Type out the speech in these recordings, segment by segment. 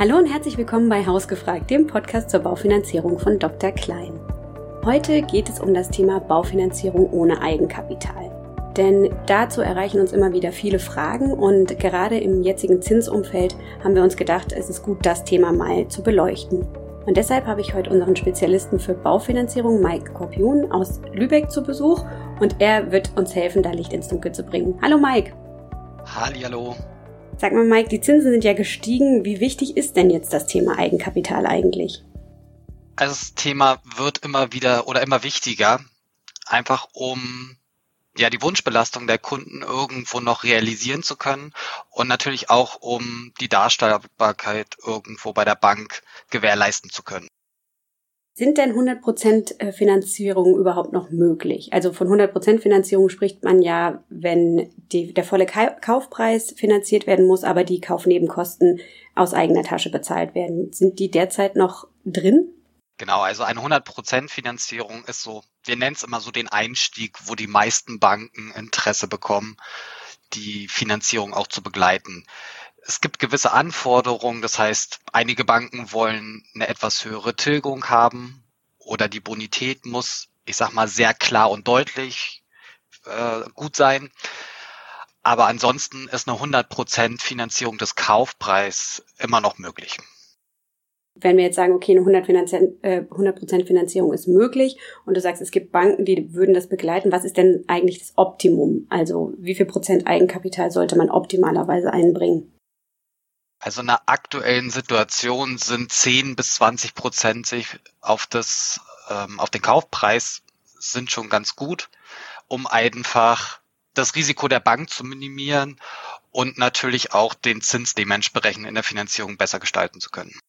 Hallo und herzlich willkommen bei Hausgefragt, dem Podcast zur Baufinanzierung von Dr. Klein. Heute geht es um das Thema Baufinanzierung ohne Eigenkapital. Denn dazu erreichen uns immer wieder viele Fragen und gerade im jetzigen Zinsumfeld haben wir uns gedacht, es ist gut, das Thema mal zu beleuchten. Und deshalb habe ich heute unseren Spezialisten für Baufinanzierung, Mike Korpion aus Lübeck, zu Besuch und er wird uns helfen, da Licht ins Dunkel zu bringen. Hallo Mike. Hallo. Sag mal, Mike, die Zinsen sind ja gestiegen. Wie wichtig ist denn jetzt das Thema Eigenkapital eigentlich? Also das Thema wird immer wieder oder immer wichtiger, einfach um ja die Wunschbelastung der Kunden irgendwo noch realisieren zu können und natürlich auch um die Darstellbarkeit irgendwo bei der Bank gewährleisten zu können. Sind denn 100% äh, Finanzierung überhaupt noch möglich? Also von 100% Finanzierung spricht man ja, wenn die, der volle Kaufpreis finanziert werden muss, aber die Kaufnebenkosten aus eigener Tasche bezahlt werden. Sind die derzeit noch drin? Genau, also eine 100% Finanzierung ist so, wir nennen es immer so den Einstieg, wo die meisten Banken Interesse bekommen, die Finanzierung auch zu begleiten es gibt gewisse Anforderungen, das heißt, einige Banken wollen eine etwas höhere Tilgung haben oder die Bonität muss, ich sag mal, sehr klar und deutlich äh, gut sein. Aber ansonsten ist eine 100% Finanzierung des Kaufpreis immer noch möglich. Wenn wir jetzt sagen, okay, eine 100%, äh, Finanzierung ist möglich und du sagst, es gibt Banken, die würden das begleiten, was ist denn eigentlich das Optimum? Also wie viel Prozent Eigenkapital sollte man optimalerweise einbringen? Also in der aktuellen Situation sind 10 bis 20 Prozent sich auf das, ähm, auf den Kaufpreis sind schon ganz gut, um einfach das Risiko der Bank zu minimieren und natürlich auch den Zins dementsprechend in der Finanzierung besser gestalten zu können.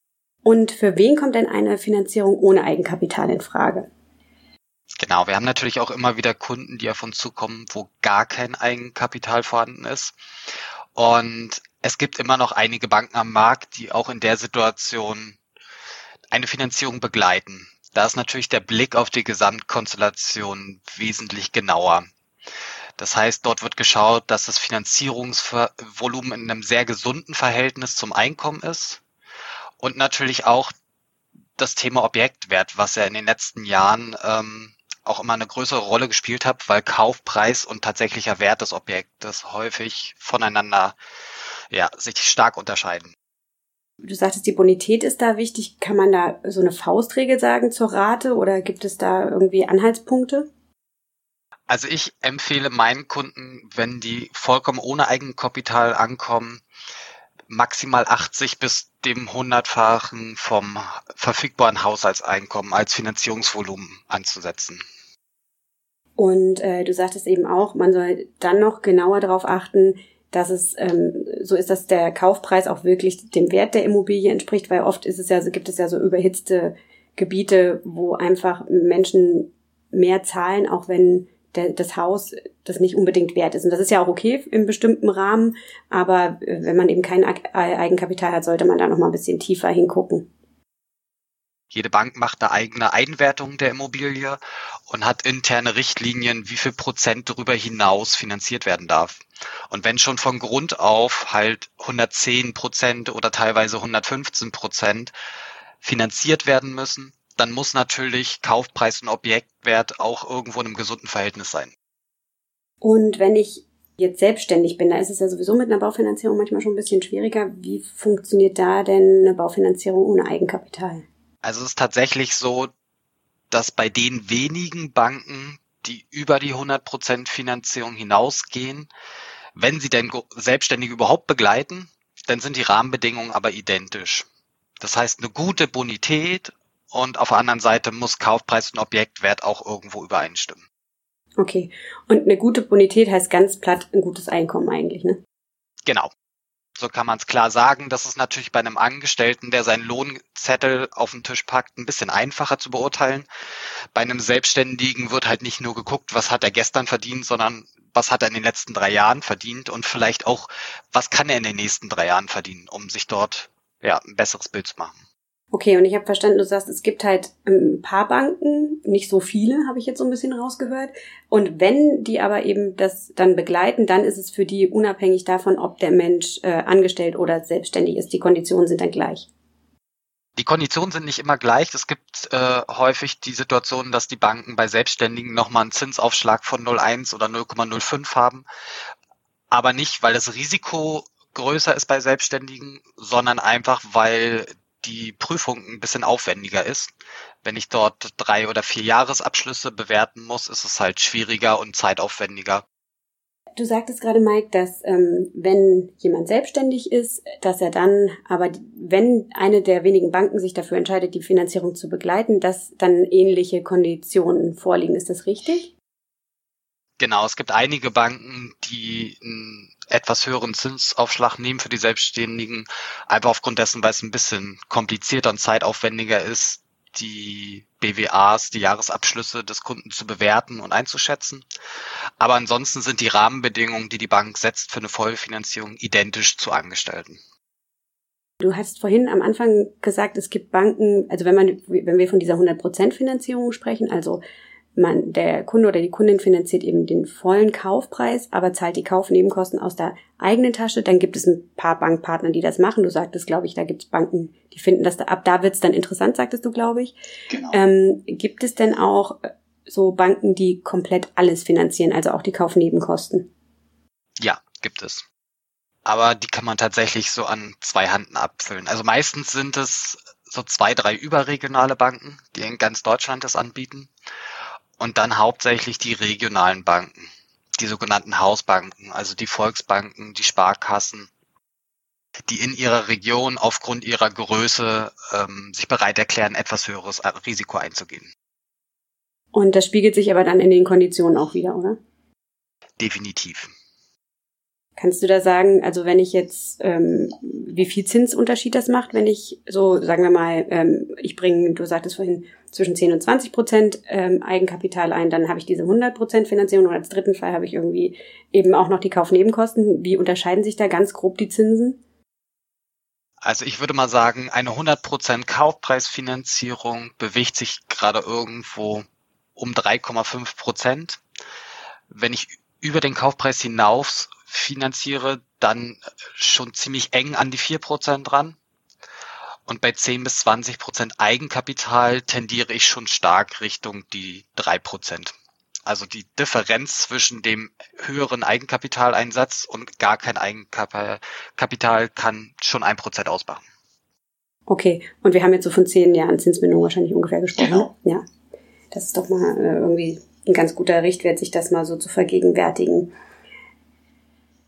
Und für wen kommt denn eine Finanzierung ohne Eigenkapital in Frage? Genau, wir haben natürlich auch immer wieder Kunden, die auf uns zukommen, wo gar kein Eigenkapital vorhanden ist. Und es gibt immer noch einige Banken am Markt, die auch in der Situation eine Finanzierung begleiten. Da ist natürlich der Blick auf die Gesamtkonstellation wesentlich genauer. Das heißt, dort wird geschaut, dass das Finanzierungsvolumen in einem sehr gesunden Verhältnis zum Einkommen ist und natürlich auch das Thema Objektwert, was ja in den letzten Jahren ähm, auch immer eine größere Rolle gespielt hat, weil Kaufpreis und tatsächlicher Wert des Objektes häufig voneinander ja, sich stark unterscheiden. Du sagtest, die Bonität ist da wichtig. Kann man da so eine Faustregel sagen zur Rate oder gibt es da irgendwie Anhaltspunkte? Also ich empfehle meinen Kunden, wenn die vollkommen ohne Eigenkapital ankommen, maximal 80 bis dem hundertfachen vom verfügbaren Haushaltseinkommen als Finanzierungsvolumen anzusetzen. Und äh, du sagtest eben auch, man soll dann noch genauer darauf achten, dass es ähm, so ist, dass der Kaufpreis auch wirklich dem Wert der Immobilie entspricht, weil oft ist es ja, so gibt es ja so überhitzte Gebiete, wo einfach Menschen mehr zahlen, auch wenn der, das Haus das nicht unbedingt wert ist. Und das ist ja auch okay im bestimmten Rahmen, aber äh, wenn man eben kein Eigenkapital hat, sollte man da noch mal ein bisschen tiefer hingucken. Jede Bank macht eine eigene Einwertung der Immobilie und hat interne Richtlinien, wie viel Prozent darüber hinaus finanziert werden darf. Und wenn schon von Grund auf halt 110 Prozent oder teilweise 115 Prozent finanziert werden müssen, dann muss natürlich Kaufpreis und Objektwert auch irgendwo in einem gesunden Verhältnis sein. Und wenn ich jetzt selbstständig bin, da ist es ja sowieso mit einer Baufinanzierung manchmal schon ein bisschen schwieriger. Wie funktioniert da denn eine Baufinanzierung ohne Eigenkapital? Also es ist tatsächlich so, dass bei den wenigen Banken, die über die 100% Finanzierung hinausgehen, wenn sie denn Selbstständige überhaupt begleiten, dann sind die Rahmenbedingungen aber identisch. Das heißt, eine gute Bonität und auf der anderen Seite muss Kaufpreis und Objektwert auch irgendwo übereinstimmen. Okay. Und eine gute Bonität heißt ganz platt ein gutes Einkommen eigentlich, ne? Genau. So kann man es klar sagen. Das ist natürlich bei einem Angestellten, der seinen Lohnzettel auf den Tisch packt, ein bisschen einfacher zu beurteilen. Bei einem Selbstständigen wird halt nicht nur geguckt, was hat er gestern verdient, sondern was hat er in den letzten drei Jahren verdient und vielleicht auch, was kann er in den nächsten drei Jahren verdienen, um sich dort ja, ein besseres Bild zu machen. Okay, und ich habe verstanden, du sagst, es gibt halt ein paar Banken, nicht so viele, habe ich jetzt so ein bisschen rausgehört. Und wenn die aber eben das dann begleiten, dann ist es für die unabhängig davon, ob der Mensch äh, angestellt oder selbstständig ist. Die Konditionen sind dann gleich. Die Konditionen sind nicht immer gleich. Es gibt äh, häufig die Situation, dass die Banken bei Selbstständigen nochmal einen Zinsaufschlag von 0,1 oder 0,05 haben. Aber nicht, weil das Risiko größer ist bei Selbstständigen, sondern einfach, weil die Prüfung ein bisschen aufwendiger ist. Wenn ich dort drei oder vier Jahresabschlüsse bewerten muss, ist es halt schwieriger und zeitaufwendiger. Du sagtest gerade, Mike, dass ähm, wenn jemand selbstständig ist, dass er dann, aber wenn eine der wenigen Banken sich dafür entscheidet, die Finanzierung zu begleiten, dass dann ähnliche Konditionen vorliegen. Ist das richtig? Genau, es gibt einige Banken, die einen etwas höheren Zinsaufschlag nehmen für die Selbstständigen, einfach aufgrund dessen, weil es ein bisschen komplizierter und zeitaufwendiger ist, die BWAs, die Jahresabschlüsse des Kunden zu bewerten und einzuschätzen. Aber ansonsten sind die Rahmenbedingungen, die die Bank setzt für eine Vollfinanzierung, identisch zu Angestellten. Du hast vorhin am Anfang gesagt, es gibt Banken, also wenn man, wenn wir von dieser 100% Finanzierung sprechen, also man, der Kunde oder die Kundin finanziert eben den vollen Kaufpreis, aber zahlt die Kaufnebenkosten aus der eigenen Tasche. Dann gibt es ein paar Bankpartner, die das machen. Du sagtest, glaube ich, da gibt es Banken, die finden das da, ab da wird's dann interessant, sagtest du, glaube ich. Genau. Ähm, gibt es denn auch äh, so Banken, die komplett alles finanzieren, also auch die Kaufnebenkosten? Ja, gibt es. Aber die kann man tatsächlich so an zwei Handen abfüllen. Also meistens sind es so zwei, drei überregionale Banken, die in ganz Deutschland das anbieten und dann hauptsächlich die regionalen Banken, die sogenannten Hausbanken, also die Volksbanken, die Sparkassen, die in ihrer Region aufgrund ihrer Größe ähm, sich bereit erklären, etwas höheres Risiko einzugehen. Und das spiegelt sich aber dann in den Konditionen auch wieder, oder? Definitiv. Kannst du da sagen, also wenn ich jetzt, ähm, wie viel Zinsunterschied das macht, wenn ich so, sagen wir mal, ähm, ich bringe, du sagtest vorhin, zwischen 10 und 20 Prozent ähm, Eigenkapital ein, dann habe ich diese 100 Prozent Finanzierung und als dritten Fall habe ich irgendwie eben auch noch die Kaufnebenkosten. Wie unterscheiden sich da ganz grob die Zinsen? Also ich würde mal sagen, eine 100% Kaufpreisfinanzierung bewegt sich gerade irgendwo um 3,5 Prozent. Wenn ich über den Kaufpreis hinaus finanziere, dann schon ziemlich eng an die vier Prozent dran. Und bei 10 bis 20 Prozent Eigenkapital tendiere ich schon stark Richtung die drei Prozent. Also die Differenz zwischen dem höheren Eigenkapitaleinsatz und gar kein Eigenkapital kann schon ein Prozent ausmachen. Okay, und wir haben jetzt so von zehn Jahren Zinsbindung wahrscheinlich ungefähr gesprochen. Genau. Ja, das ist doch mal äh, irgendwie ein ganz guter Richtwert, sich das mal so zu vergegenwärtigen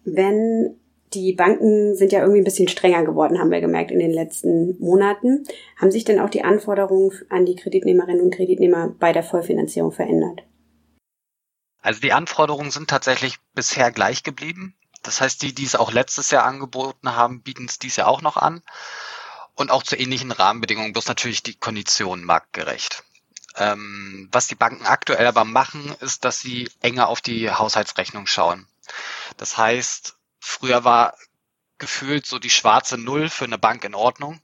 wenn die Banken sind ja irgendwie ein bisschen strenger geworden, haben wir gemerkt in den letzten Monaten. Haben sich denn auch die Anforderungen an die Kreditnehmerinnen und Kreditnehmer bei der Vollfinanzierung verändert? Also die Anforderungen sind tatsächlich bisher gleich geblieben. Das heißt, die, die es auch letztes Jahr angeboten haben, bieten es dies Jahr auch noch an. Und auch zu ähnlichen Rahmenbedingungen, bloß natürlich die Konditionen marktgerecht. Ähm, was die Banken aktuell aber machen, ist, dass sie enger auf die Haushaltsrechnung schauen. Das heißt, früher war gefühlt so die schwarze Null für eine Bank in Ordnung.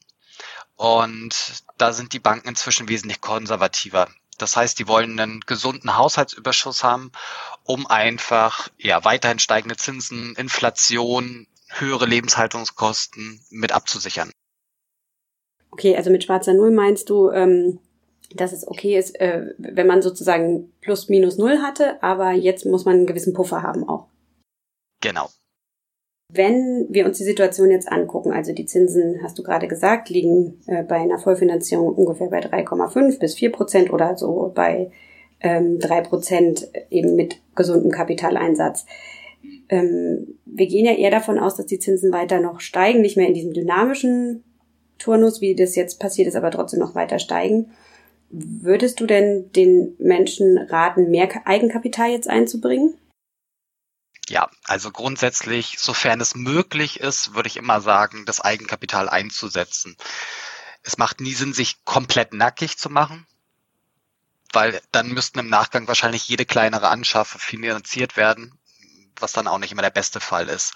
Und da sind die Banken inzwischen wesentlich konservativer. Das heißt, die wollen einen gesunden Haushaltsüberschuss haben, um einfach ja weiterhin steigende Zinsen, Inflation, höhere Lebenshaltungskosten mit abzusichern. Okay, also mit schwarzer Null meinst du, ähm, dass es okay ist, äh, wenn man sozusagen plus minus null hatte, aber jetzt muss man einen gewissen Puffer haben auch. Genau. Wenn wir uns die Situation jetzt angucken, also die Zinsen, hast du gerade gesagt, liegen äh, bei einer Vollfinanzierung ungefähr bei 3,5 bis 4 Prozent oder so bei ähm, 3 Prozent eben mit gesundem Kapitaleinsatz. Ähm, wir gehen ja eher davon aus, dass die Zinsen weiter noch steigen, nicht mehr in diesem dynamischen Turnus, wie das jetzt passiert ist, aber trotzdem noch weiter steigen. Würdest du denn den Menschen raten, mehr Eigenkapital jetzt einzubringen? Ja, also grundsätzlich, sofern es möglich ist, würde ich immer sagen, das Eigenkapital einzusetzen. Es macht nie Sinn, sich komplett nackig zu machen, weil dann müssten im Nachgang wahrscheinlich jede kleinere Anschaffe finanziert werden, was dann auch nicht immer der beste Fall ist.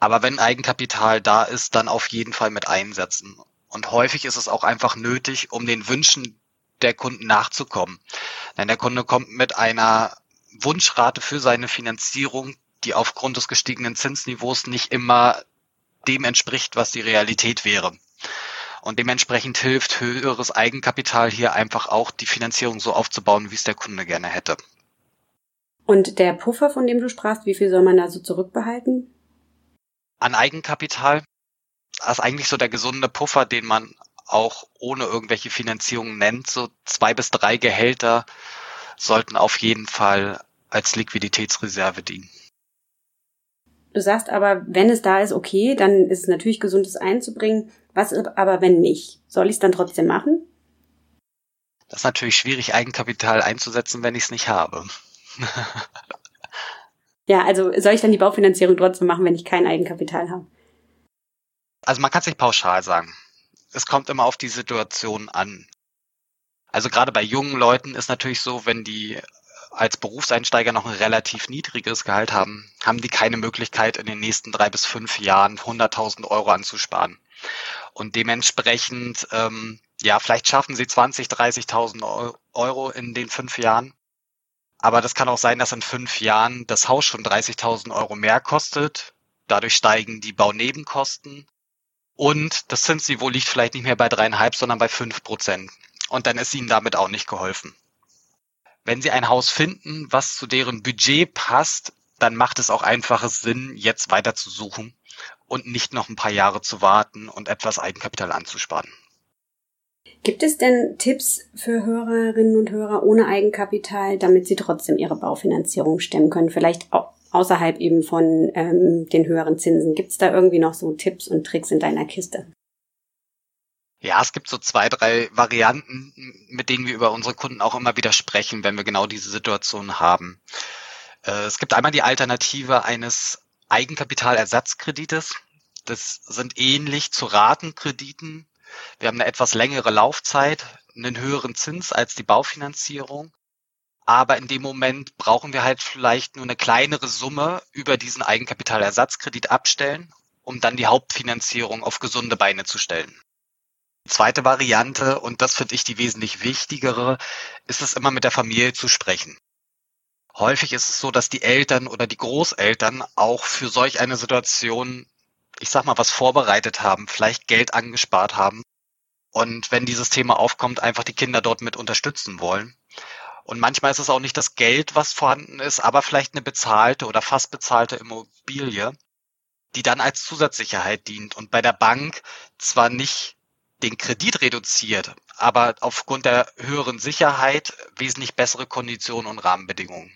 Aber wenn Eigenkapital da ist, dann auf jeden Fall mit einsetzen. Und häufig ist es auch einfach nötig, um den Wünschen der Kunden nachzukommen. Denn der Kunde kommt mit einer Wunschrate für seine Finanzierung, die aufgrund des gestiegenen Zinsniveaus nicht immer dem entspricht, was die Realität wäre. Und dementsprechend hilft höheres Eigenkapital hier einfach auch die Finanzierung so aufzubauen, wie es der Kunde gerne hätte. Und der Puffer, von dem du sprachst, wie viel soll man da so zurückbehalten? An Eigenkapital das ist eigentlich so der gesunde Puffer, den man auch ohne irgendwelche Finanzierung nennt. So zwei bis drei Gehälter sollten auf jeden Fall als Liquiditätsreserve dienen. Du sagst aber, wenn es da ist, okay, dann ist es natürlich gesund, es einzubringen. Was aber, wenn nicht? Soll ich es dann trotzdem machen? Das ist natürlich schwierig, Eigenkapital einzusetzen, wenn ich es nicht habe. ja, also soll ich dann die Baufinanzierung trotzdem machen, wenn ich kein Eigenkapital habe? Also man kann es nicht pauschal sagen. Es kommt immer auf die Situation an. Also gerade bei jungen Leuten ist natürlich so, wenn die als Berufseinsteiger noch ein relativ niedriges Gehalt haben, haben die keine Möglichkeit, in den nächsten drei bis fünf Jahren 100.000 Euro anzusparen. Und dementsprechend, ähm, ja, vielleicht schaffen sie 20, 30.000 Euro in den fünf Jahren. Aber das kann auch sein, dass in fünf Jahren das Haus schon 30.000 Euro mehr kostet. Dadurch steigen die Baunebenkosten. Und das Zinsniveau liegt vielleicht nicht mehr bei dreieinhalb, sondern bei fünf Prozent. Und dann ist ihnen damit auch nicht geholfen. Wenn sie ein Haus finden, was zu deren Budget passt, dann macht es auch einfaches Sinn, jetzt weiter zu suchen und nicht noch ein paar Jahre zu warten und etwas Eigenkapital anzusparen. Gibt es denn Tipps für Hörerinnen und Hörer ohne Eigenkapital, damit sie trotzdem ihre Baufinanzierung stemmen können? Vielleicht außerhalb eben von ähm, den höheren Zinsen. Gibt es da irgendwie noch so Tipps und Tricks in deiner Kiste? Ja, es gibt so zwei, drei Varianten, mit denen wir über unsere Kunden auch immer wieder sprechen, wenn wir genau diese Situation haben. Äh, es gibt einmal die Alternative eines Eigenkapitalersatzkredites. Das sind ähnlich zu Ratenkrediten. Wir haben eine etwas längere Laufzeit, einen höheren Zins als die Baufinanzierung. Aber in dem Moment brauchen wir halt vielleicht nur eine kleinere Summe über diesen Eigenkapitalersatzkredit abstellen, um dann die Hauptfinanzierung auf gesunde Beine zu stellen. Zweite Variante, und das finde ich die wesentlich wichtigere, ist es immer mit der Familie zu sprechen. Häufig ist es so, dass die Eltern oder die Großeltern auch für solch eine Situation, ich sag mal, was vorbereitet haben, vielleicht Geld angespart haben und wenn dieses Thema aufkommt, einfach die Kinder dort mit unterstützen wollen. Und manchmal ist es auch nicht das Geld, was vorhanden ist, aber vielleicht eine bezahlte oder fast bezahlte Immobilie, die dann als Zusatzsicherheit dient und bei der Bank zwar nicht den Kredit reduziert, aber aufgrund der höheren Sicherheit wesentlich bessere Konditionen und Rahmenbedingungen.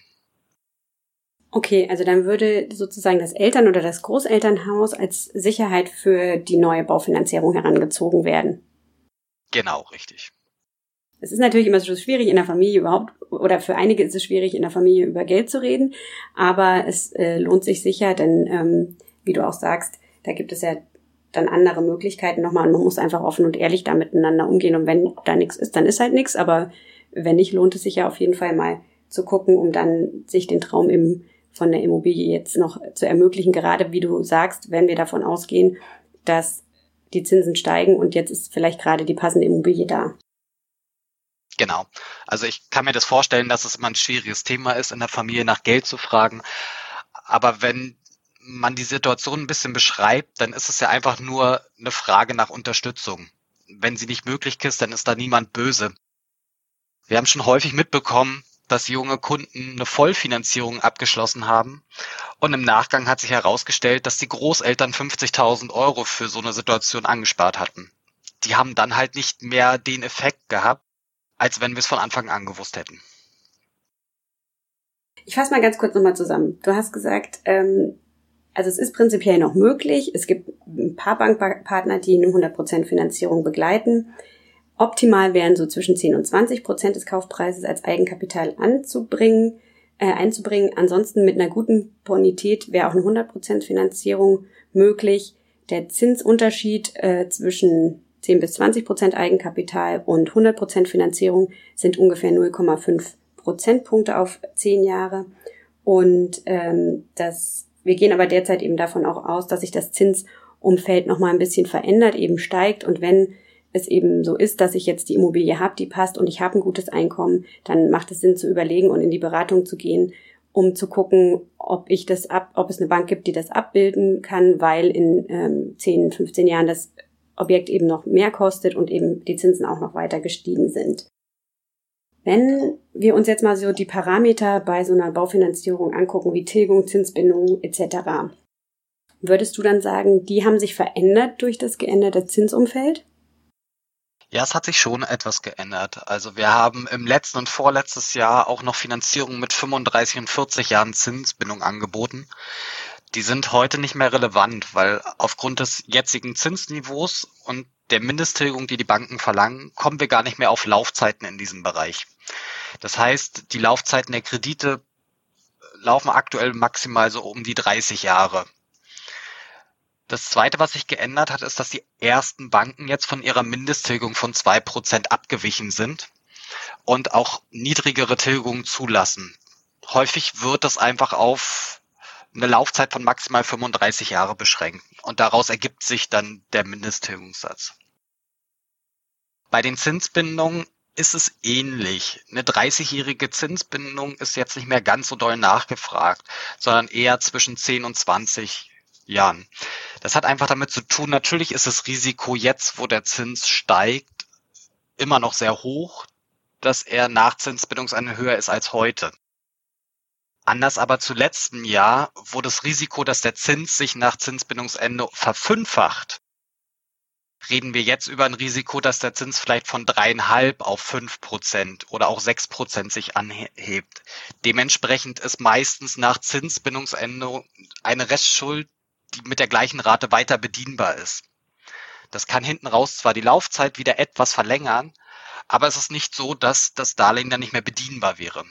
Okay, also dann würde sozusagen das Eltern- oder das Großelternhaus als Sicherheit für die neue Baufinanzierung herangezogen werden. Genau, richtig. Es ist natürlich immer so schwierig in der Familie überhaupt, oder für einige ist es schwierig in der Familie über Geld zu reden, aber es äh, lohnt sich sicher, denn ähm, wie du auch sagst, da gibt es ja dann andere Möglichkeiten nochmal und man muss einfach offen und ehrlich da miteinander umgehen und wenn da nichts ist, dann ist halt nichts, aber wenn nicht, lohnt es sich ja auf jeden Fall mal zu gucken, um dann sich den Traum im, von der Immobilie jetzt noch zu ermöglichen, gerade wie du sagst, wenn wir davon ausgehen, dass die Zinsen steigen und jetzt ist vielleicht gerade die passende Immobilie da. Genau. Also ich kann mir das vorstellen, dass es immer ein schwieriges Thema ist, in der Familie nach Geld zu fragen. Aber wenn man die Situation ein bisschen beschreibt, dann ist es ja einfach nur eine Frage nach Unterstützung. Wenn sie nicht möglich ist, dann ist da niemand böse. Wir haben schon häufig mitbekommen, dass junge Kunden eine Vollfinanzierung abgeschlossen haben. Und im Nachgang hat sich herausgestellt, dass die Großeltern 50.000 Euro für so eine Situation angespart hatten. Die haben dann halt nicht mehr den Effekt gehabt, als wenn wir es von Anfang an gewusst hätten. Ich fasse mal ganz kurz nochmal zusammen. Du hast gesagt, ähm, also es ist prinzipiell noch möglich. Es gibt ein paar Bankpartner, die eine 100% Finanzierung begleiten. Optimal wären so zwischen 10 und 20 Prozent des Kaufpreises als Eigenkapital anzubringen, äh, einzubringen. Ansonsten mit einer guten Bonität wäre auch eine 100% Finanzierung möglich. Der Zinsunterschied äh, zwischen 10 bis 20 Prozent Eigenkapital und 100 Prozent Finanzierung sind ungefähr 0,5 Prozentpunkte auf 10 Jahre. Und ähm, das wir gehen aber derzeit eben davon auch aus, dass sich das Zinsumfeld nochmal ein bisschen verändert, eben steigt. Und wenn es eben so ist, dass ich jetzt die Immobilie habe, die passt und ich habe ein gutes Einkommen, dann macht es Sinn zu überlegen und in die Beratung zu gehen, um zu gucken, ob ich das ab, ob es eine Bank gibt, die das abbilden kann, weil in ähm, 10, 15 Jahren das Objekt eben noch mehr kostet und eben die Zinsen auch noch weiter gestiegen sind. Wenn wir uns jetzt mal so die Parameter bei so einer Baufinanzierung angucken, wie Tilgung, Zinsbindung etc., würdest du dann sagen, die haben sich verändert durch das geänderte Zinsumfeld? Ja, es hat sich schon etwas geändert. Also wir haben im letzten und vorletztes Jahr auch noch Finanzierung mit 35 und 40 Jahren Zinsbindung angeboten. Die sind heute nicht mehr relevant, weil aufgrund des jetzigen Zinsniveaus und der Mindesttilgung, die die Banken verlangen, kommen wir gar nicht mehr auf Laufzeiten in diesem Bereich. Das heißt, die Laufzeiten der Kredite laufen aktuell maximal so um die 30 Jahre. Das zweite, was sich geändert hat, ist, dass die ersten Banken jetzt von ihrer Mindesttilgung von zwei Prozent abgewichen sind und auch niedrigere Tilgungen zulassen. Häufig wird das einfach auf eine Laufzeit von maximal 35 Jahre beschränkt und daraus ergibt sich dann der Mindesttilgungssatz. Bei den Zinsbindungen ist es ähnlich. Eine 30-jährige Zinsbindung ist jetzt nicht mehr ganz so doll nachgefragt, sondern eher zwischen 10 und 20 Jahren. Das hat einfach damit zu tun, natürlich ist das Risiko jetzt, wo der Zins steigt, immer noch sehr hoch, dass er nach Zinsbindungsende höher ist als heute. Anders aber zu letztem Jahr, wo das Risiko, dass der Zins sich nach Zinsbindungsende verfünffacht, reden wir jetzt über ein Risiko, dass der Zins vielleicht von dreieinhalb auf fünf Prozent oder auch sechs Prozent sich anhebt. Dementsprechend ist meistens nach Zinsbindungsende eine Restschuld die mit der gleichen Rate weiter bedienbar ist. Das kann hinten raus zwar die Laufzeit wieder etwas verlängern, aber es ist nicht so, dass das Darlehen dann nicht mehr bedienbar wäre.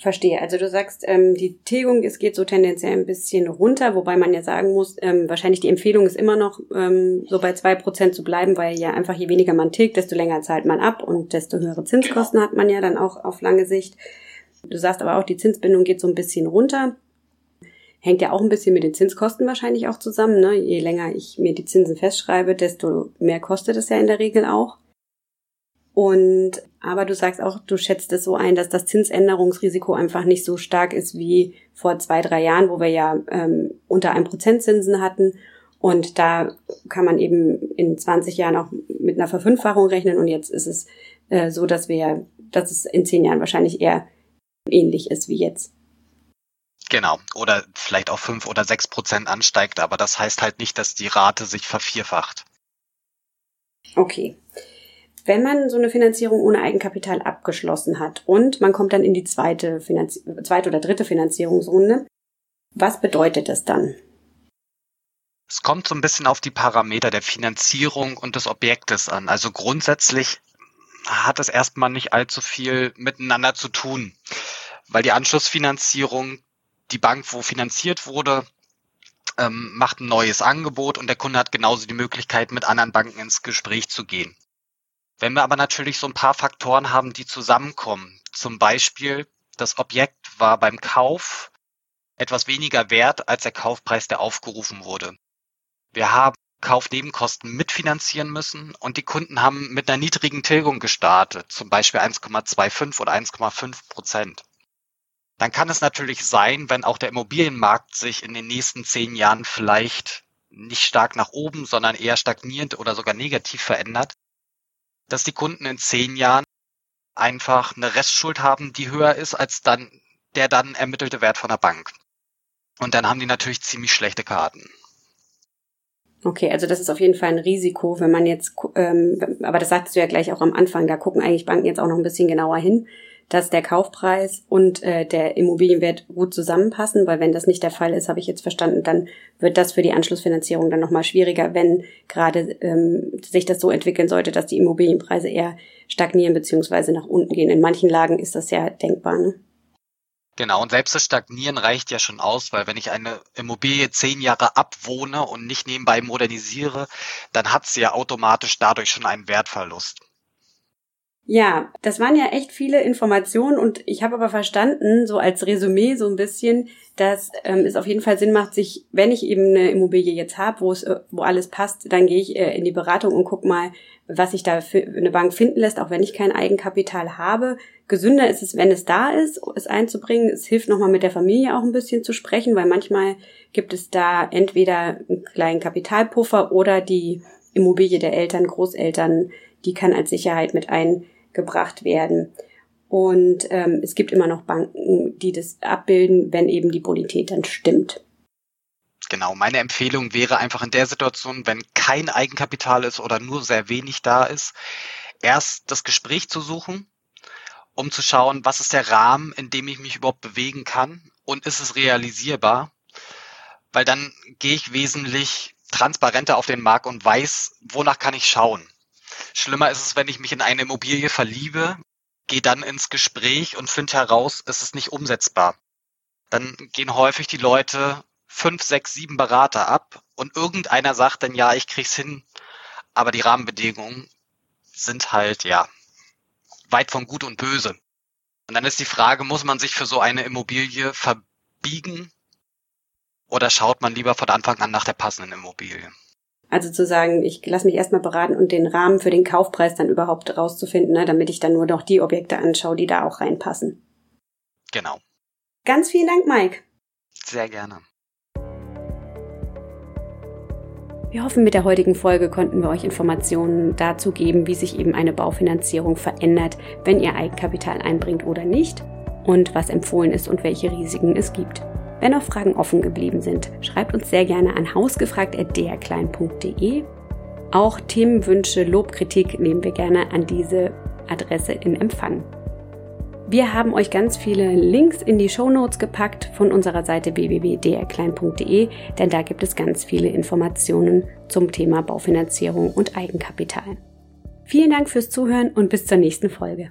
Verstehe. Also du sagst, ähm, die Tilgung, es geht so tendenziell ein bisschen runter, wobei man ja sagen muss, ähm, wahrscheinlich die Empfehlung ist immer noch, ähm, so bei zwei Prozent zu bleiben, weil ja einfach je weniger man tilgt, desto länger zahlt man ab und desto höhere Zinskosten hat man ja dann auch auf lange Sicht. Du sagst aber auch, die Zinsbindung geht so ein bisschen runter. Hängt ja auch ein bisschen mit den Zinskosten wahrscheinlich auch zusammen. Ne? Je länger ich mir die Zinsen festschreibe, desto mehr kostet es ja in der Regel auch. Und aber du sagst auch, du schätzt es so ein, dass das Zinsänderungsrisiko einfach nicht so stark ist wie vor zwei, drei Jahren, wo wir ja ähm, unter einem Prozent Zinsen hatten. Und da kann man eben in 20 Jahren auch mit einer Verfünffachung rechnen. Und jetzt ist es äh, so, dass wir, dass es in zehn Jahren wahrscheinlich eher ähnlich ist wie jetzt. Genau. Oder vielleicht auch fünf oder sechs Prozent ansteigt, aber das heißt halt nicht, dass die Rate sich vervierfacht. Okay. Wenn man so eine Finanzierung ohne Eigenkapital abgeschlossen hat und man kommt dann in die zweite, Finanzi zweite oder dritte Finanzierungsrunde, was bedeutet das dann? Es kommt so ein bisschen auf die Parameter der Finanzierung und des Objektes an. Also grundsätzlich hat es erstmal nicht allzu viel miteinander zu tun, weil die Anschlussfinanzierung die Bank, wo finanziert wurde, ähm, macht ein neues Angebot und der Kunde hat genauso die Möglichkeit, mit anderen Banken ins Gespräch zu gehen. Wenn wir aber natürlich so ein paar Faktoren haben, die zusammenkommen, zum Beispiel das Objekt war beim Kauf etwas weniger wert als der Kaufpreis, der aufgerufen wurde. Wir haben Kaufnebenkosten mitfinanzieren müssen und die Kunden haben mit einer niedrigen Tilgung gestartet, zum Beispiel 1,25 oder 1,5 Prozent dann kann es natürlich sein, wenn auch der Immobilienmarkt sich in den nächsten zehn Jahren vielleicht nicht stark nach oben, sondern eher stagnierend oder sogar negativ verändert, dass die Kunden in zehn Jahren einfach eine Restschuld haben, die höher ist als dann der dann ermittelte Wert von der Bank. Und dann haben die natürlich ziemlich schlechte Karten. Okay, also das ist auf jeden Fall ein Risiko, wenn man jetzt, ähm, aber das sagtest du ja gleich auch am Anfang, da gucken eigentlich Banken jetzt auch noch ein bisschen genauer hin dass der Kaufpreis und äh, der Immobilienwert gut zusammenpassen, weil wenn das nicht der Fall ist, habe ich jetzt verstanden, dann wird das für die Anschlussfinanzierung dann nochmal schwieriger, wenn gerade ähm, sich das so entwickeln sollte, dass die Immobilienpreise eher stagnieren beziehungsweise nach unten gehen. In manchen Lagen ist das ja denkbar. Ne? Genau, und selbst das Stagnieren reicht ja schon aus, weil wenn ich eine Immobilie zehn Jahre abwohne und nicht nebenbei modernisiere, dann hat sie ja automatisch dadurch schon einen Wertverlust. Ja, das waren ja echt viele Informationen und ich habe aber verstanden, so als Resümee so ein bisschen, dass ähm, es auf jeden Fall Sinn macht, sich, wenn ich eben eine Immobilie jetzt habe, wo es, äh, wo alles passt, dann gehe ich äh, in die Beratung und guck mal, was sich da für eine Bank finden lässt, auch wenn ich kein Eigenkapital habe. Gesünder ist es, wenn es da ist, es einzubringen. Es hilft nochmal mit der Familie auch ein bisschen zu sprechen, weil manchmal gibt es da entweder einen kleinen Kapitalpuffer oder die Immobilie der Eltern, Großeltern, die kann als Sicherheit mit ein gebracht werden. Und ähm, es gibt immer noch Banken, die das abbilden, wenn eben die Bonität dann stimmt. Genau, meine Empfehlung wäre einfach in der Situation, wenn kein Eigenkapital ist oder nur sehr wenig da ist, erst das Gespräch zu suchen, um zu schauen, was ist der Rahmen, in dem ich mich überhaupt bewegen kann und ist es realisierbar? Weil dann gehe ich wesentlich transparenter auf den Markt und weiß, wonach kann ich schauen. Schlimmer ist es, wenn ich mich in eine Immobilie verliebe, gehe dann ins Gespräch und finde heraus, es ist nicht umsetzbar. Dann gehen häufig die Leute fünf, sechs, sieben Berater ab und irgendeiner sagt dann, ja, ich krieg's hin, aber die Rahmenbedingungen sind halt, ja, weit von gut und böse. Und dann ist die Frage, muss man sich für so eine Immobilie verbiegen oder schaut man lieber von Anfang an nach der passenden Immobilie? Also zu sagen, ich lasse mich erstmal beraten und den Rahmen für den Kaufpreis dann überhaupt rauszufinden, ne, damit ich dann nur noch die Objekte anschaue, die da auch reinpassen. Genau. Ganz vielen Dank, Mike. Sehr gerne. Wir hoffen, mit der heutigen Folge konnten wir euch Informationen dazu geben, wie sich eben eine Baufinanzierung verändert, wenn ihr Eigenkapital einbringt oder nicht und was empfohlen ist und welche Risiken es gibt. Wenn noch Fragen offen geblieben sind, schreibt uns sehr gerne an hausgefragt.drklein.de. Auch Themenwünsche, Lobkritik nehmen wir gerne an diese Adresse in Empfang. Wir haben euch ganz viele Links in die Show Notes gepackt von unserer Seite www.drklein.de, denn da gibt es ganz viele Informationen zum Thema Baufinanzierung und Eigenkapital. Vielen Dank fürs Zuhören und bis zur nächsten Folge.